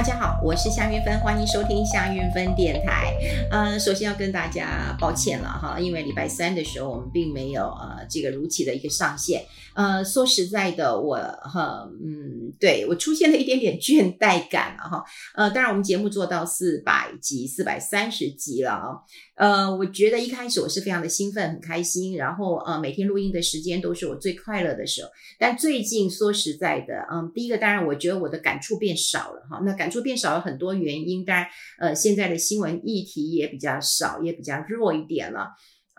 大家好，我是夏云芬，欢迎收听夏云芬电台。呃，首先要跟大家抱歉了哈，因为礼拜三的时候我们并没有呃这个如期的一个上线。呃，说实在的，我哈嗯，对我出现了一点点倦怠感了哈。呃，当然我们节目做到四百集、四百三十集了啊。呃，我觉得一开始我是非常的兴奋、很开心，然后呃每天录音的时间都是我最快乐的时候。但最近说实在的，嗯，第一个当然我觉得我的感触变少了哈。那感触变少了很多原因，当然，呃，现在的新闻议题也比较少，也比较弱一点了。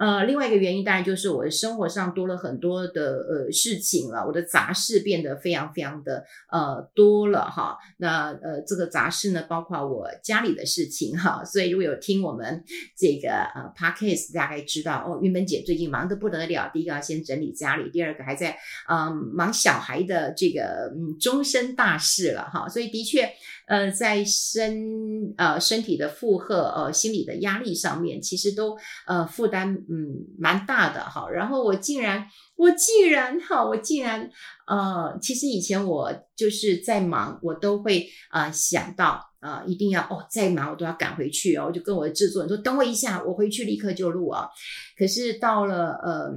呃，另外一个原因当然就是我的生活上多了很多的呃事情了，我的杂事变得非常非常的呃多了哈。那呃这个杂事呢，包括我家里的事情哈。所以如果有听我们这个呃 podcast，大概知道哦，韵芬姐最近忙得不得了。第一个要先整理家里，第二个还在嗯、忙小孩的这个嗯终身大事了哈。所以的确。呃，在身呃身体的负荷呃心理的压力上面，其实都呃负担嗯蛮大的哈。然后我竟然我竟然哈我竟然呃，其实以前我就是在忙，我都会啊、想到啊、一定要哦再忙我都要赶回去哦，我就跟我的制作人说等我一下，我回去立刻就录啊。可是到了呃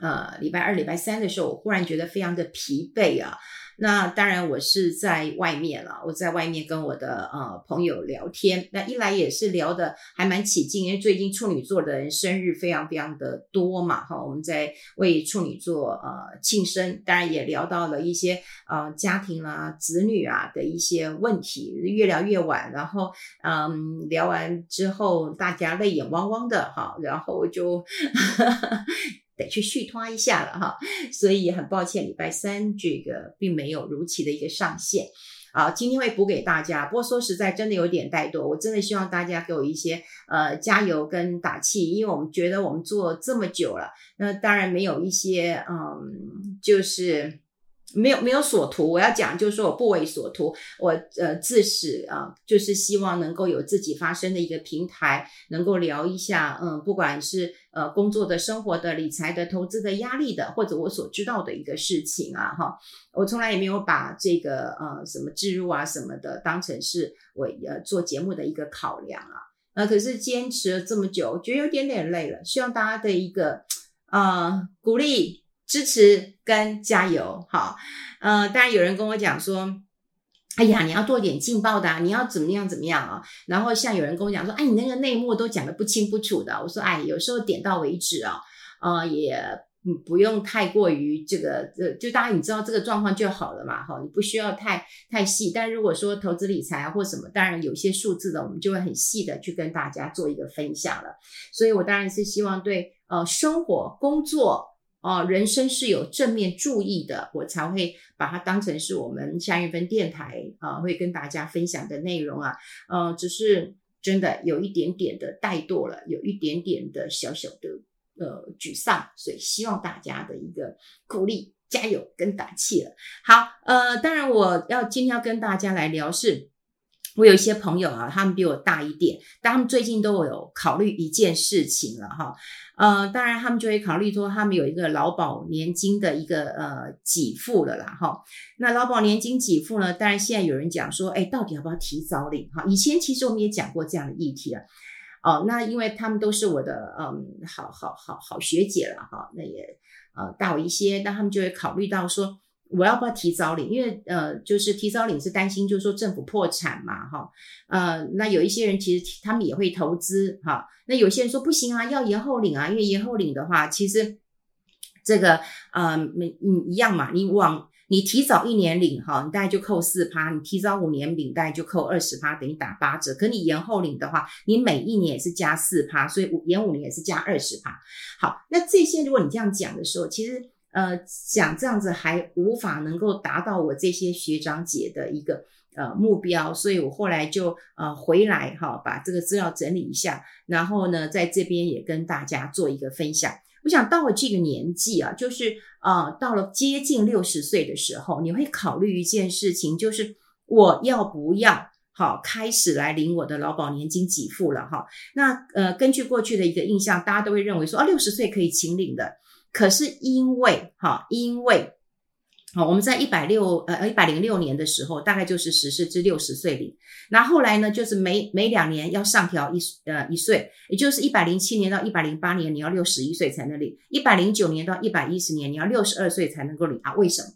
呃礼拜二礼拜三的时候，我忽然觉得非常的疲惫啊。那当然，我是在外面了。我在外面跟我的呃朋友聊天，那一来也是聊得还蛮起劲，因为最近处女座的人生日非常非常的多嘛，哈，我们在为处女座呃庆生，当然也聊到了一些呃家庭啦、子女啊的一些问题，越聊越晚，然后嗯聊完之后大家泪眼汪汪的哈，然后我就。得去续拖一下了哈，所以很抱歉，礼拜三这个并没有如期的一个上线啊。今天会补给大家，不过说实在，真的有点怠惰。我真的希望大家给我一些呃加油跟打气，因为我们觉得我们做这么久了，那当然没有一些嗯，就是。没有没有所图，我要讲就是说我不为所图，我呃自始啊、就是希望能够有自己发声的一个平台，能够聊一下，嗯，不管是呃工作的、生活的、理财的、投资的、压力的，或者我所知道的一个事情啊，哈，我从来也没有把这个呃什么置入啊什么的当成是我呃做节目的一个考量啊，那、可是坚持了这么久，觉得有点点累了，希望大家的一个呃鼓励。支持跟加油，好，呃，当然有人跟我讲说，哎呀，你要做点劲爆的啊，你要怎么样怎么样啊？然后像有人跟我讲说，哎，你那个内幕都讲得不清不楚的。我说，哎，有时候点到为止啊，呃，也不用太过于这个，呃，就大家你知道这个状况就好了嘛，哈，你不需要太太细。但如果说投资理财啊或什么，当然有些数字的，我们就会很细的去跟大家做一个分享了。所以我当然是希望对呃生活工作。哦，人生是有正面注意的，我才会把它当成是我们下一份电台啊、会跟大家分享的内容啊。呃，只是真的有一点点的怠惰了，有一点点的小小的呃沮丧，所以希望大家的一个鼓励、加油跟打气了。好，呃，当然我要今天要跟大家来聊是。我有一些朋友啊，他们比我大一点，但他们最近都有考虑一件事情了哈。呃，当然他们就会考虑说，他们有一个劳保年金的一个呃给付了啦哈。那劳保年金给付呢，当然现在有人讲说，哎，到底要不要提早领哈？以前其实我们也讲过这样的议题啊。哦，那因为他们都是我的嗯，好好好好学姐了哈，那也呃大我一些，那他们就会考虑到说。我要不要提早领？因为呃，就是提早领是担心，就是说政府破产嘛，哈，呃，那有一些人其实他们也会投资，哈，那有些人说不行啊，要延后领啊，因为延后领的话，其实这个呃，每嗯一样嘛，你往你提早一年领哈，你大概就扣四趴，你提早五年领大概就扣二十趴，等于打八折。可你延后领的话，你每一年也是加四趴，所以五延五年也是加二十趴。好，那这些如果你这样讲的时候，其实。呃，想这样子还无法能够达到我这些学长姐的一个呃目标，所以我后来就呃回来哈，把这个资料整理一下，然后呢，在这边也跟大家做一个分享。我想到了这个年纪啊，就是呃到了接近六十岁的时候，你会考虑一件事情，就是我要不要好开始来领我的劳保年金给付了哈？那呃根据过去的一个印象，大家都会认为说啊六十岁可以请领的。可是因为哈，因为好，我们在一百六呃一百零六年的时候，大概就是十四至六十岁领。那后来呢，就是每每两年要上调一呃一岁，也就是一百零七年到一百零八年，你要六十一岁才能领；一百零九年到一百一十年，你要六十二岁才能够领啊？为什么？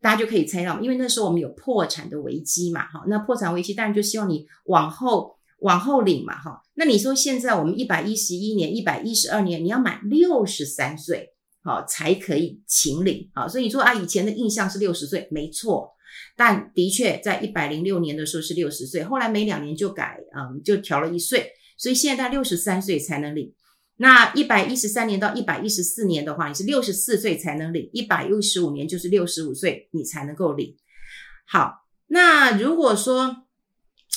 大家就可以猜到，因为那时候我们有破产的危机嘛，哈，那破产危机当然就希望你往后往后领嘛，哈。那你说现在我们一百一十一年、一百一十二年，你要满六十三岁。好，才可以请领啊，所以你说啊，以前的印象是六十岁，没错，但的确在一百零六年的时候是六十岁，后来每两年就改，嗯，就调了一岁，所以现在六十三岁才能领。那一百一十三年到一百一十四年的话，你是六十四岁才能领；一百一十五年就是六十五岁你才能够领。好，那如果说。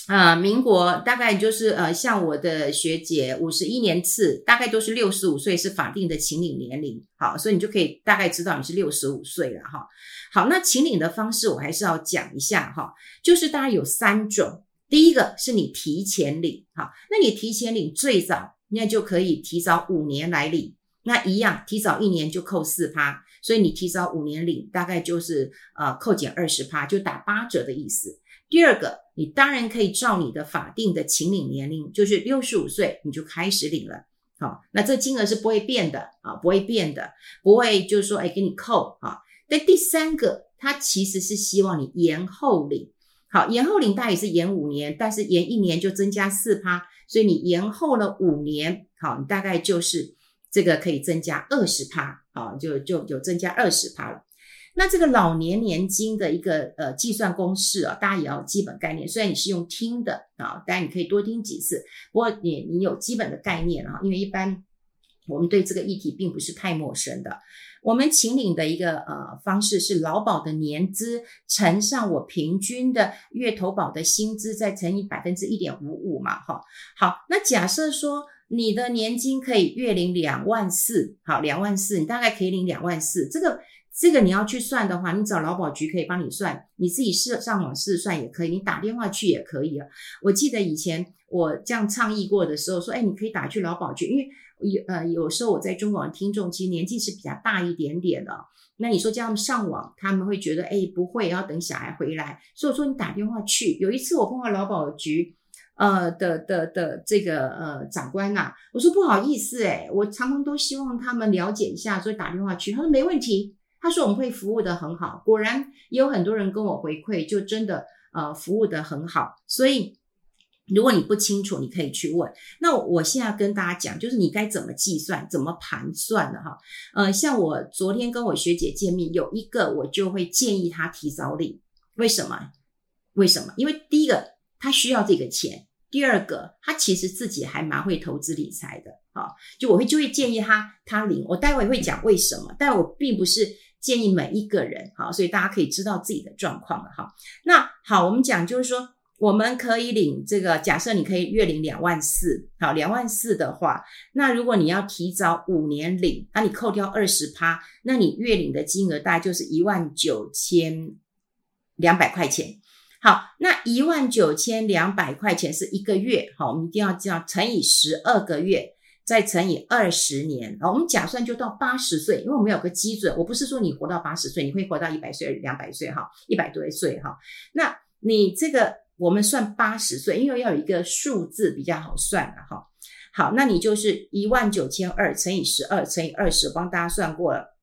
啊、民国大概就是呃，像我的学姐五十一年次，大概都是六十五岁是法定的请领年龄。好，所以你就可以大概知道你是六十五岁了哈。好，那请领的方式我还是要讲一下哈，就是大概有三种。第一个是你提前领，好，那你提前领最早那就可以提早五年来领，那一样提早一年就扣四趴，所以你提早五年领大概就是呃扣减二十趴，就打八折的意思。第二个，你当然可以照你的法定的请领年龄，就是六十五岁，你就开始领了。好，那这金额是不会变的啊，不会变的，不会就是说，哎，给你扣啊。那第三个，他其实是希望你延后领。好，延后领大概也是延五年，但是延一年就增加四趴，所以你延后了五年，好，你大概就是这个可以增加二十趴，好，就就有增加二十趴了。那这个老年年金的一个呃计算公式啊，大家也要基本概念。虽然你是用听的啊，当然你可以多听几次。不过你你有基本的概念啊，因为一般我们对这个议题并不是太陌生的。我们请领的一个呃方式是劳保的年资乘上我平均的月投保的薪资，再乘以百分之一点五五嘛，哈。好，那假设说你的年金可以月领两万四，好，两万四，你大概可以领两万四，这个。这个你要去算的话，你找劳保局可以帮你算，你自己试上网试算也可以，你打电话去也可以啊。我记得以前我这样倡议过的时候，说，哎，你可以打去劳保局，因为有呃有时候我在中广的听众其实年纪是比较大一点点的，那你说这样上网，他们会觉得，哎，不会，要等小孩回来，所以我说你打电话去。有一次我碰到劳保局，呃的的的这个呃长官呐、啊，我说不好意思，哎，我常常都希望他们了解一下，所以打电话去，他说没问题。他说我们会服务得很好，果然也有很多人跟我回馈，就真的呃服务得很好。所以如果你不清楚，你可以去问。那我现在跟大家讲，就是你该怎么计算、怎么盘算的哈。呃，像我昨天跟我学姐见面，有一个我就会建议她提早领。为什么？为什么？因为第一个她需要这个钱，第二个她其实自己还蛮会投资理财的啊。就我会就会建议她她领。我待会会讲为什么，但我并不是。建议每一个人，好，所以大家可以知道自己的状况了，哈。那好，我们讲就是说，我们可以领这个，假设你可以月领两万四，好，两万四的话，那如果你要提早五年领，那你扣掉二十趴，那你月领的金额大概就是一万九千两百块钱。好，那一万九千两百块钱是一个月，好，我们一定要这样乘以十二个月。再乘以二十年，啊，我们假算就到八十岁，因为我们有个基准，我不是说你活到八十岁，你会活到一百岁、两百岁，哈，一百多岁，哈，那你这个我们算八十岁，因为要有一个数字比较好算的，哈，好，那你就是一万九千二乘以十二乘以二十，帮大家算过了，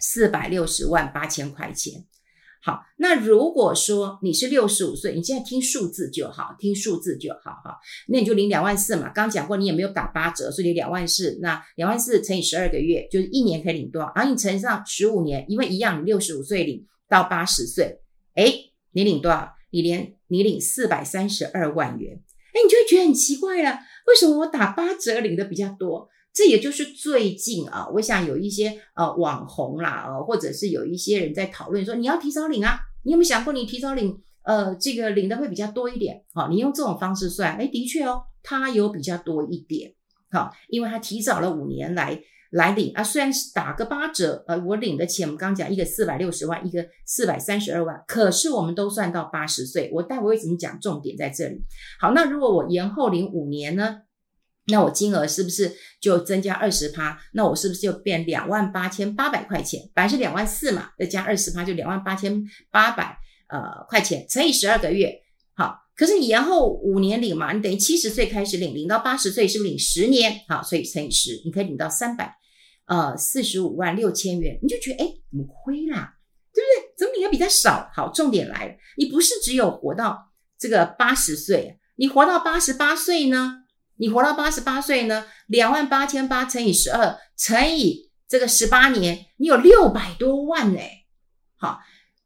四百六十万八千块钱。好，那如果说你是六十五岁，你现在听数字就好，听数字就好哈。那你就领两万四嘛，刚讲过你也没有打八折，所以两万四，那两万四乘以十二个月，就是一年可以领多少？然后你乘上十五年，因为一样，你六十五岁领到八十岁，诶，你领多少？你连你领四百三十二万元，诶，你就会觉得很奇怪了，为什么我打八折领的比较多？这也就是最近啊，我想有一些呃网红啦，呃，或者是有一些人在讨论说，你要提早领啊，你有没有想过你提早领，呃，这个领的会比较多一点？好，你用这种方式算，哎，的确哦，它有比较多一点，好，因为它提早了五年来来领啊，虽然是打个八折，呃，我领的钱我们刚讲一个四百六十万，一个四百三十二万，可是我们都算到八十岁，我待会会怎么讲？重点在这里。好，那如果我延后领五年呢？那我金额是不是就增加二十趴？那我是不是就变两万八千八百块钱？本来是两万四嘛，再加二十趴就两万八千八百呃块钱，乘以十二个月，好。可是你延后五年领嘛，你等于七十岁开始领，领到八十岁是不是领十年？好，所以乘以十，你可以领到三百呃四十五万六千元，你就觉得哎，怎么亏啦？对不对？怎么领的比较少？好，重点来了，你不是只有活到这个八十岁，你活到八十八岁呢？你活到八十八岁呢，两万八千八乘以十二乘以这个十八年，你有六百多万哎。好，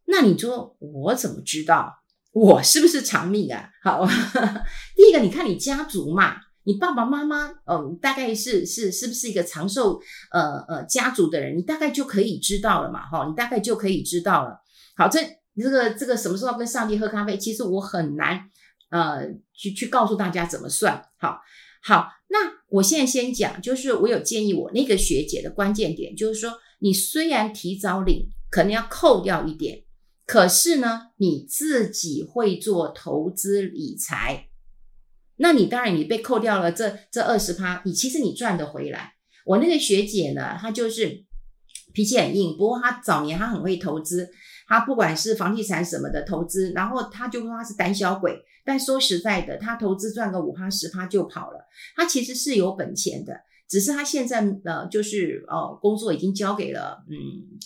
那你说我怎么知道我是不是长命啊？好，第一个，你看你家族嘛，你爸爸妈妈，嗯，大概是是是不是一个长寿呃呃家族的人，你大概就可以知道了嘛，哈，你大概就可以知道了。好，这这个这个什么时候跟上帝喝咖啡？其实我很难呃去去告诉大家怎么算，好。好，那我现在先讲，就是我有建议，我那个学姐的关键点就是说，你虽然提早领，可能要扣掉一点，可是呢，你自己会做投资理财，那你当然你被扣掉了这这二十趴，你其实你赚得回来。我那个学姐呢，她就是脾气很硬，不过她早年她很会投资。他不管是房地产什么的投资，然后他就说他是胆小鬼，但说实在的，他投资赚个五趴十趴就跑了，他其实是有本钱的。只是他现在呃，就是呃，工作已经交给了，嗯，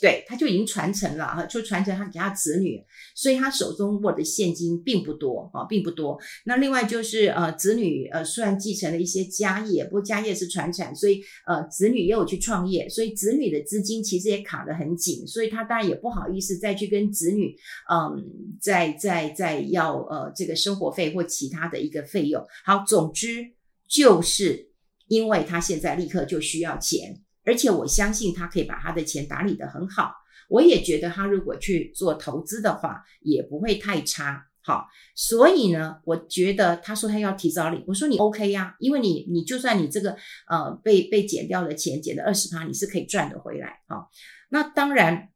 对，他就已经传承了哈，就传承他给他子女，所以他手中握的现金并不多啊，并不多。那另外就是呃，子女呃，虽然继承了一些家业，不过家业是传产，所以呃，子女也有去创业，所以子女的资金其实也卡得很紧，所以他当然也不好意思再去跟子女，嗯，再再再要呃这个生活费或其他的一个费用。好，总之就是。因为他现在立刻就需要钱，而且我相信他可以把他的钱打理得很好。我也觉得他如果去做投资的话，也不会太差。好，所以呢，我觉得他说他要提早领，我说你 OK 呀，因为你你就算你这个呃被被减掉的钱减的二十趴，你是可以赚得回来。好，那当然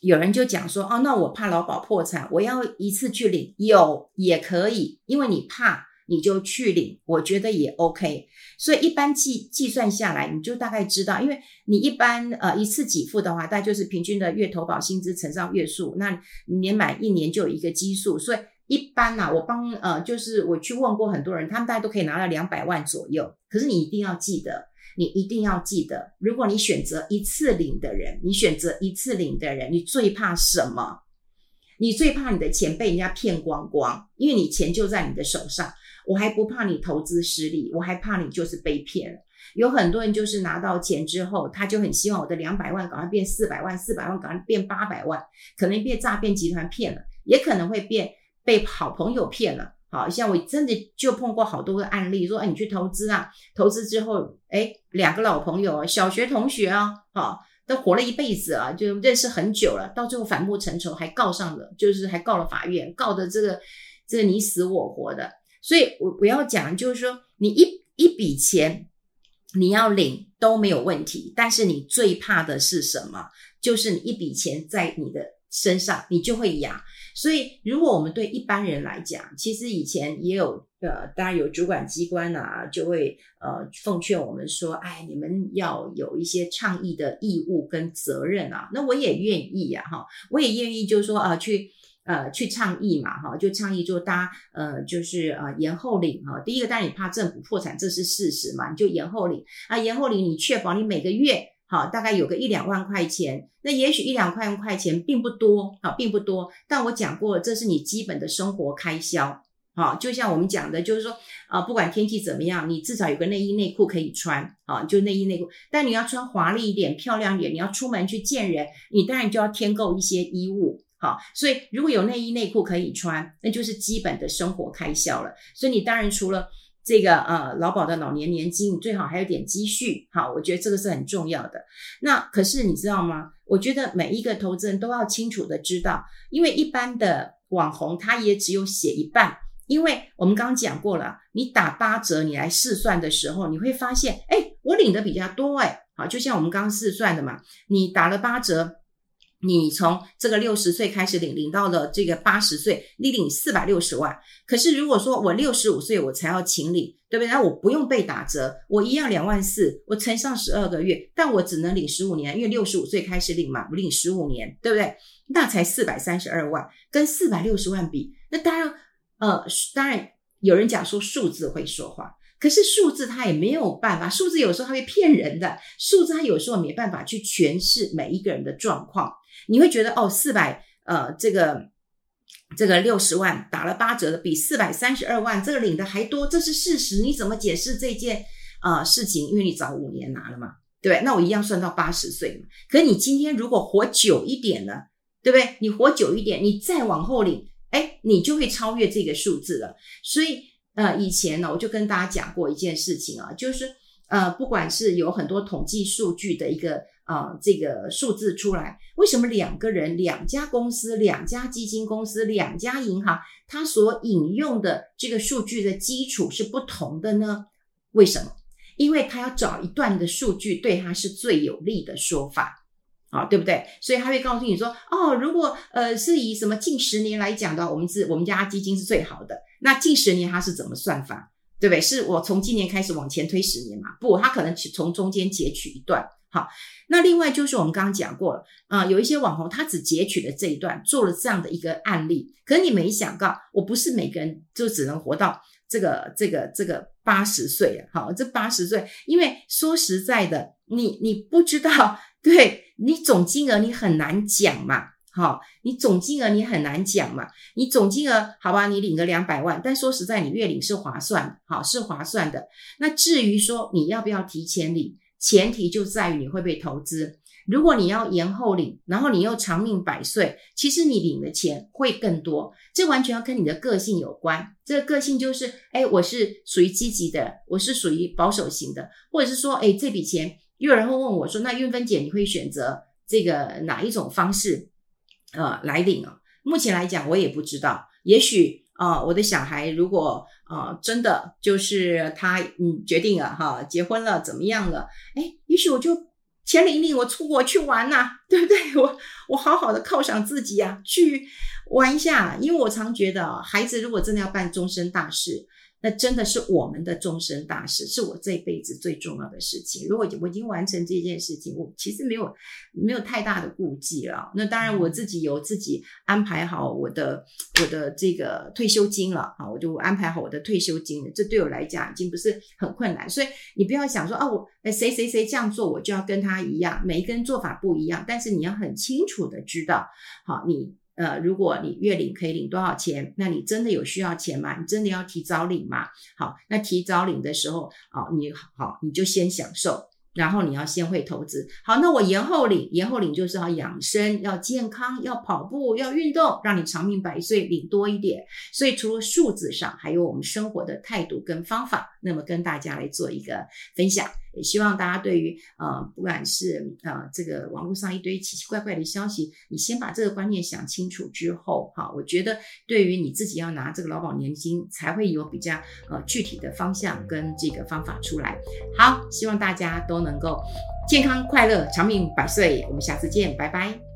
有人就讲说，哦，那我怕劳保破产，我要一次去领，有也可以，因为你怕。你就去领，我觉得也 OK。所以一般计计算下来，你就大概知道，因为你一般呃一次给付的话，大概就是平均的月投保薪资乘上月数，那年满一年就有一个基数。所以一般呐、啊，我帮呃就是我去问过很多人，他们大概都可以拿到两百万左右。可是你一定要记得，你一定要记得，如果你选择一次领的人，你选择一次领的人，你最怕什么？你最怕你的钱被人家骗光光，因为你钱就在你的手上。我还不怕你投资失利，我还怕你就是被骗了。有很多人就是拿到钱之后，他就很希望我的两百万赶快变四百万，四百万赶快变八百万，可能被诈骗集团骗了，也可能会变被好朋友骗了。好像我真的就碰过好多个案例，说哎，你去投资啊，投资之后，哎，两个老朋友，小学同学啊，好，都活了一辈子啊，就认识很久了，到最后反目成仇，还告上了，就是还告了法院，告的这个这个你死我活的。所以，我我要讲，就是说，你一一笔钱你要领都没有问题，但是你最怕的是什么？就是你一笔钱在你的身上，你就会痒。所以，如果我们对一般人来讲，其实以前也有呃，当然有主管机关啊，就会呃奉劝我们说，哎，你们要有一些倡议的义务跟责任啊。那我也愿意呀，哈，我也愿意，就是说啊，去。呃，去倡议嘛，哈，就倡议，就大家呃，就是呃，延后领哈。第一个，当然你怕政府破产，这是事实嘛，你就延后领啊，延后领，你确保你每个月好大概有个一两万块钱。那也许一两万块钱并不多好，并不多。但我讲过，这是你基本的生活开销，好，就像我们讲的，就是说啊，不管天气怎么样，你至少有个内衣内裤可以穿啊，就内衣内裤。但你要穿华丽一点、漂亮一点，你要出门去见人，你当然就要添购一些衣物。好，所以如果有内衣内裤可以穿，那就是基本的生活开销了。所以你当然除了这个呃劳保的老年年金，最好还有点积蓄。好，我觉得这个是很重要的。那可是你知道吗？我觉得每一个投资人都要清楚的知道，因为一般的网红他也只有写一半，因为我们刚刚讲过了，你打八折你来试算的时候，你会发现，哎，我领的比较多，哎，好，就像我们刚刚试算的嘛，你打了八折。你从这个六十岁开始领，领到了这个八十岁，你领四百六十万。可是如果说我六十五岁我才要请领，对不对？那我不用被打折，我一样两万四，我乘上十二个月，但我只能领十五年，因为六十五岁开始领嘛，我领十五年，对不对？那才四百三十二万，跟四百六十万比，那当然，呃，当然有人讲说数字会说话。可是数字它也没有办法，数字有时候它会骗人的，数字它有时候没办法去诠释每一个人的状况。你会觉得哦，四百呃，这个这个六十万打了八折的，比四百三十二万这个领的还多，这是事实。你怎么解释这件呃事情？因为你早五年拿了嘛，对，那我一样算到八十岁嘛。可你今天如果活久一点呢，对不对？你活久一点，你再往后领，哎，你就会超越这个数字了。所以。呃，以前呢，我就跟大家讲过一件事情啊，就是呃，不管是有很多统计数据的一个呃这个数字出来，为什么两个人、两家公司、两家基金公司、两家银行，它所引用的这个数据的基础是不同的呢？为什么？因为他要找一段的数据对他是最有利的说法。啊，对不对？所以他会告诉你说，哦，如果呃是以什么近十年来讲的，我们是我们家基金是最好的。那近十年它是怎么算法？对不对？是我从今年开始往前推十年嘛？不，他可能从中间截取一段。好，那另外就是我们刚刚讲过了啊，有一些网红他只截取了这一段，做了这样的一个案例。可你没想到，我不是每个人就只能活到这个这个这个八十岁啊。好，这八十岁，因为说实在的，你你不知道，对。你总金额你很难讲嘛，好，你总金额你很难讲嘛，你总金额好吧，你领个两百万，但说实在，你月领是划算，好，是划算的。那至于说你要不要提前领，前提就在于你会不会投资。如果你要延后领，然后你又长命百岁，其实你领的钱会更多。这完全要跟你的个性有关。这个个性就是，哎，我是属于积极的，我是属于保守型的，或者是说，哎，这笔钱。有人会问我说：“那韵芬姐，你会选择这个哪一种方式，呃，来领啊？目前来讲，我也不知道。也许啊、我的小孩如果啊、真的就是他嗯决定了哈，结婚了怎么样了？哎，也许我就钱领一领，我出国去玩呐、啊，对不对？我我好好的犒赏自己啊，去玩一下。因为我常觉得，孩子如果真的要办终身大事。”那真的是我们的终身大事，是我这辈子最重要的事情。如果我已经完成这件事情，我其实没有没有太大的顾忌了。那当然，我自己有自己安排好我的我的这个退休金了啊，我就安排好我的退休金了。这对我来讲已经不是很困难。所以你不要想说啊，我谁谁谁这样做，我就要跟他一样。每一个人做法不一样，但是你要很清楚的知道，好你。呃，如果你月领可以领多少钱？那你真的有需要钱吗？你真的要提早领吗？好，那提早领的时候，啊，你好，你就先享受，然后你要先会投资。好，那我延后领，延后领就是要养生，要健康，要跑步，要运动，让你长命百岁，领多一点。所以除了数字上，还有我们生活的态度跟方法，那么跟大家来做一个分享。也希望大家对于呃，不管是呃这个网络上一堆奇奇怪怪的消息，你先把这个观念想清楚之后，哈，我觉得对于你自己要拿这个劳保年金，才会有比较呃具体的方向跟这个方法出来。好，希望大家都能够健康快乐、长命百岁。我们下次见，拜拜。